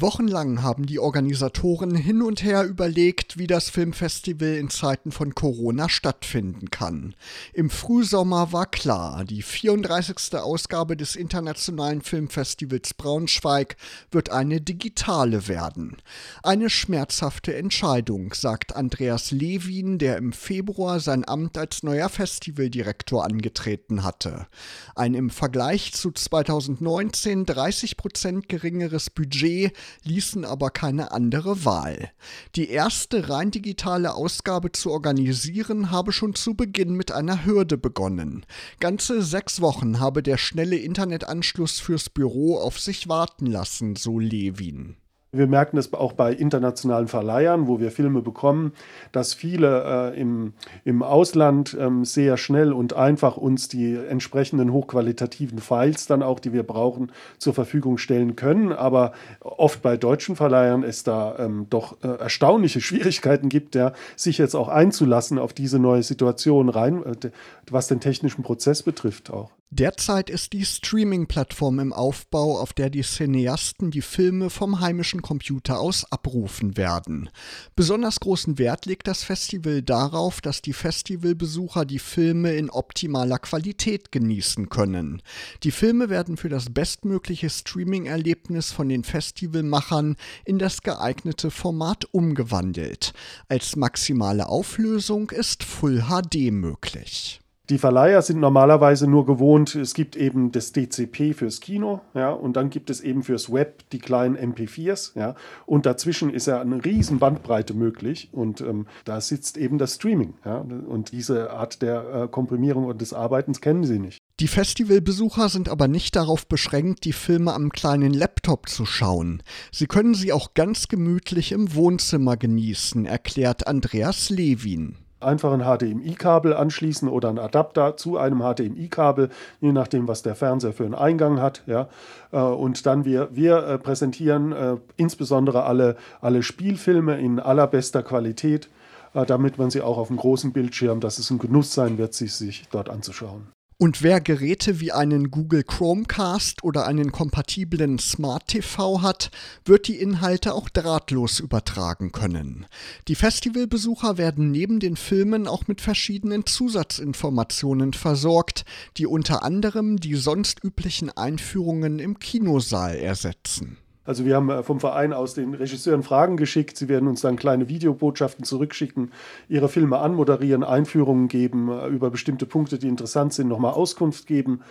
Wochenlang haben die Organisatoren hin und her überlegt, wie das Filmfestival in Zeiten von Corona stattfinden kann. Im Frühsommer war klar, die 34. Ausgabe des Internationalen Filmfestivals Braunschweig wird eine digitale werden. Eine schmerzhafte Entscheidung, sagt Andreas Lewin, der im Februar sein Amt als neuer Festivaldirektor angetreten hatte. Ein im Vergleich zu 2019 30 Prozent geringeres Budget ließen aber keine andere Wahl. Die erste rein digitale Ausgabe zu organisieren habe schon zu Beginn mit einer Hürde begonnen. Ganze sechs Wochen habe der schnelle Internetanschluss fürs Büro auf sich warten lassen, so Levin. Wir merken es auch bei internationalen Verleihern, wo wir Filme bekommen, dass viele äh, im, im Ausland ähm, sehr schnell und einfach uns die entsprechenden hochqualitativen Files dann auch, die wir brauchen, zur Verfügung stellen können. Aber oft bei deutschen Verleihern es da ähm, doch äh, erstaunliche Schwierigkeiten gibt, ja, sich jetzt auch einzulassen auf diese neue Situation rein, äh, was den technischen Prozess betrifft auch. Derzeit ist die Streaming-Plattform im Aufbau, auf der die Cineasten die Filme vom heimischen Computer aus abrufen werden. Besonders großen Wert legt das Festival darauf, dass die Festivalbesucher die Filme in optimaler Qualität genießen können. Die Filme werden für das bestmögliche Streaming-Erlebnis von den Festivalmachern in das geeignete Format umgewandelt. Als maximale Auflösung ist Full HD möglich. Die Verleiher sind normalerweise nur gewohnt, es gibt eben das DCP fürs Kino, ja, und dann gibt es eben fürs Web die kleinen MP4s, ja, und dazwischen ist ja eine riesen Bandbreite möglich und ähm, da sitzt eben das Streaming, ja, und diese Art der äh, Komprimierung und des Arbeitens kennen sie nicht. Die Festivalbesucher sind aber nicht darauf beschränkt, die Filme am kleinen Laptop zu schauen. Sie können sie auch ganz gemütlich im Wohnzimmer genießen, erklärt Andreas Lewin einfach ein HDMI-Kabel anschließen oder ein Adapter zu einem HDMI-Kabel, je nachdem, was der Fernseher für einen Eingang hat. Ja. Äh, und dann wir, wir äh, präsentieren äh, insbesondere alle, alle Spielfilme in allerbester Qualität, damit man sie auch auf dem großen Bildschirm, dass es ein Genuss sein wird, sich, sich dort anzuschauen. Und wer Geräte wie einen Google Chromecast oder einen kompatiblen Smart TV hat, wird die Inhalte auch drahtlos übertragen können. Die Festivalbesucher werden neben den Filmen auch mit verschiedenen Zusatzinformationen versorgt, die unter anderem die sonst üblichen Einführungen im Kinosaal ersetzen. Also wir haben äh, vom Verein aus den Regisseuren Fragen geschickt. Sie werden uns dann kleine Videobotschaften zurückschicken, ihre Filme anmoderieren, Einführungen geben, äh, über bestimmte Punkte, die interessant sind, nochmal Auskunft geben.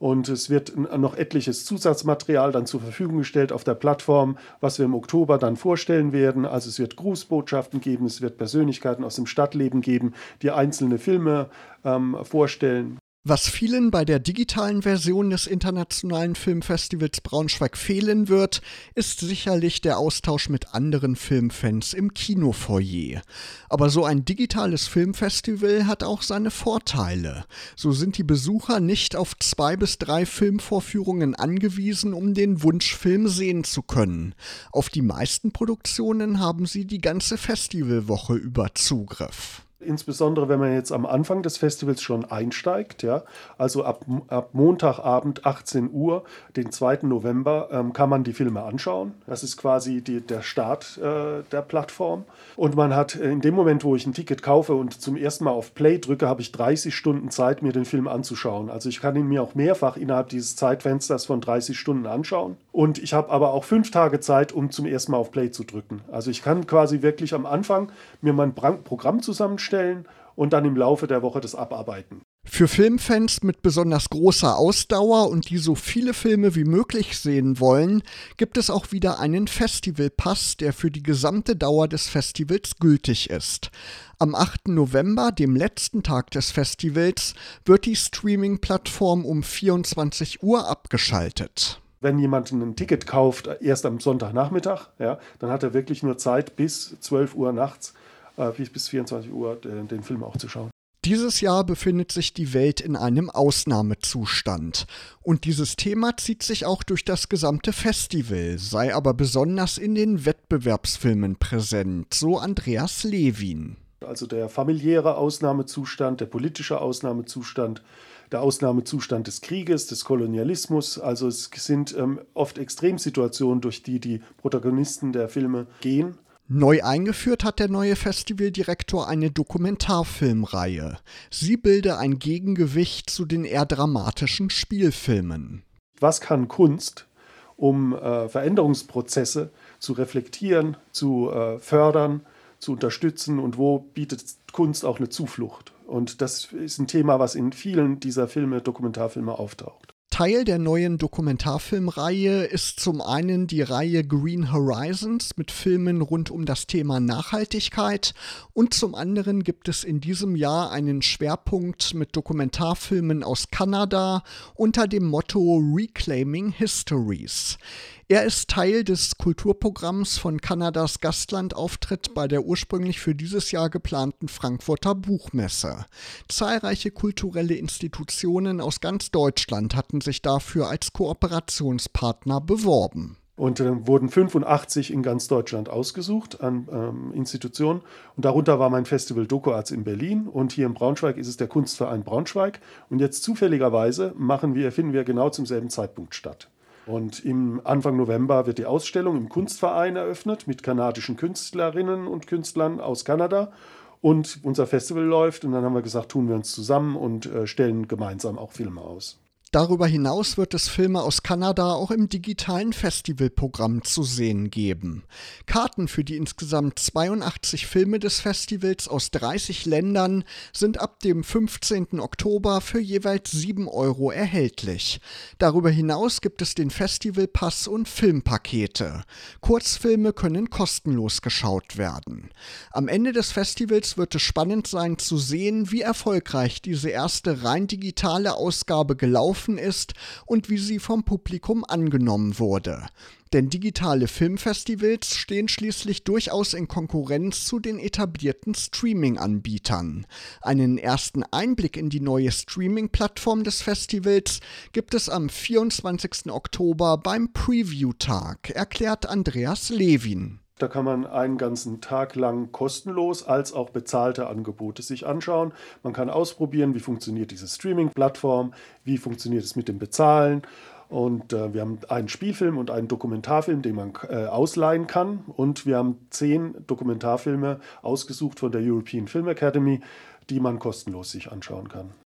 Und es wird noch etliches Zusatzmaterial dann zur Verfügung gestellt auf der Plattform, was wir im Oktober dann vorstellen werden. Also es wird Grußbotschaften geben, es wird Persönlichkeiten aus dem Stadtleben geben, die einzelne Filme ähm, vorstellen. Was vielen bei der digitalen Version des Internationalen Filmfestivals Braunschweig fehlen wird, ist sicherlich der Austausch mit anderen Filmfans im Kinofoyer. Aber so ein digitales Filmfestival hat auch seine Vorteile. So sind die Besucher nicht auf zwei bis drei Filmvorführungen angewiesen, um den Wunschfilm sehen zu können. Auf die meisten Produktionen haben sie die ganze Festivalwoche über Zugriff. Insbesondere wenn man jetzt am Anfang des Festivals schon einsteigt, ja, also ab, ab Montagabend 18 Uhr, den 2. November, ähm, kann man die Filme anschauen. Das ist quasi die, der Start äh, der Plattform. Und man hat in dem Moment, wo ich ein Ticket kaufe und zum ersten Mal auf Play drücke, habe ich 30 Stunden Zeit, mir den Film anzuschauen. Also ich kann ihn mir auch mehrfach innerhalb dieses Zeitfensters von 30 Stunden anschauen. Und ich habe aber auch fünf Tage Zeit, um zum ersten Mal auf Play zu drücken. Also ich kann quasi wirklich am Anfang mir mein Programm zusammenstellen und dann im Laufe der Woche das abarbeiten. Für Filmfans mit besonders großer Ausdauer und die so viele Filme wie möglich sehen wollen, gibt es auch wieder einen Festivalpass, der für die gesamte Dauer des Festivals gültig ist. Am 8. November, dem letzten Tag des Festivals, wird die Streaming-Plattform um 24 Uhr abgeschaltet wenn jemand ein Ticket kauft, erst am Sonntagnachmittag, ja, dann hat er wirklich nur Zeit bis 12 Uhr nachts, bis 24 Uhr den, den Film auch zu schauen. Dieses Jahr befindet sich die Welt in einem Ausnahmezustand. Und dieses Thema zieht sich auch durch das gesamte Festival, sei aber besonders in den Wettbewerbsfilmen präsent, so Andreas Lewin. Also der familiäre Ausnahmezustand, der politische Ausnahmezustand, der Ausnahmezustand des Krieges, des Kolonialismus. Also es sind ähm, oft Extremsituationen, durch die die Protagonisten der Filme gehen. Neu eingeführt hat der neue Festivaldirektor eine Dokumentarfilmreihe. Sie bilde ein Gegengewicht zu den eher dramatischen Spielfilmen. Was kann Kunst, um äh, Veränderungsprozesse zu reflektieren, zu äh, fördern, zu unterstützen und wo bietet Kunst auch eine Zuflucht? Und das ist ein Thema, was in vielen dieser Filme, Dokumentarfilme auftaucht. Teil der neuen Dokumentarfilmreihe ist zum einen die Reihe Green Horizons mit Filmen rund um das Thema Nachhaltigkeit und zum anderen gibt es in diesem Jahr einen Schwerpunkt mit Dokumentarfilmen aus Kanada unter dem Motto Reclaiming Histories. Er ist Teil des Kulturprogramms von Kanadas Gastlandauftritt bei der ursprünglich für dieses Jahr geplanten Frankfurter Buchmesse. Zahlreiche kulturelle Institutionen aus ganz Deutschland hatten sich dafür als Kooperationspartner beworben. Und äh, wurden 85 in ganz Deutschland ausgesucht an ähm, Institutionen. Und darunter war mein Festival DokuArts in Berlin. Und hier in Braunschweig ist es der Kunstverein Braunschweig. Und jetzt zufälligerweise machen wir, finden wir genau zum selben Zeitpunkt statt. Und im Anfang November wird die Ausstellung im Kunstverein eröffnet mit kanadischen Künstlerinnen und Künstlern aus Kanada. Und unser Festival läuft und dann haben wir gesagt, tun wir uns zusammen und äh, stellen gemeinsam auch Filme aus. Darüber hinaus wird es Filme aus Kanada auch im digitalen Festivalprogramm zu sehen geben. Karten für die insgesamt 82 Filme des Festivals aus 30 Ländern sind ab dem 15. Oktober für jeweils 7 Euro erhältlich. Darüber hinaus gibt es den Festivalpass und Filmpakete. Kurzfilme können kostenlos geschaut werden. Am Ende des Festivals wird es spannend sein zu sehen, wie erfolgreich diese erste rein digitale Ausgabe gelaufen gelaufen ist und wie sie vom Publikum angenommen wurde. Denn digitale Filmfestivals stehen schließlich durchaus in Konkurrenz zu den etablierten Streaming-Anbietern. Einen ersten Einblick in die neue Streaming-Plattform des Festivals gibt es am 24. Oktober beim Preview-Tag, erklärt Andreas Levin. Da kann man einen ganzen Tag lang kostenlos als auch bezahlte Angebote sich anschauen. Man kann ausprobieren, wie funktioniert diese Streaming-Plattform, wie funktioniert es mit dem Bezahlen. Und äh, wir haben einen Spielfilm und einen Dokumentarfilm, den man äh, ausleihen kann. Und wir haben zehn Dokumentarfilme ausgesucht von der European Film Academy, die man kostenlos sich anschauen kann.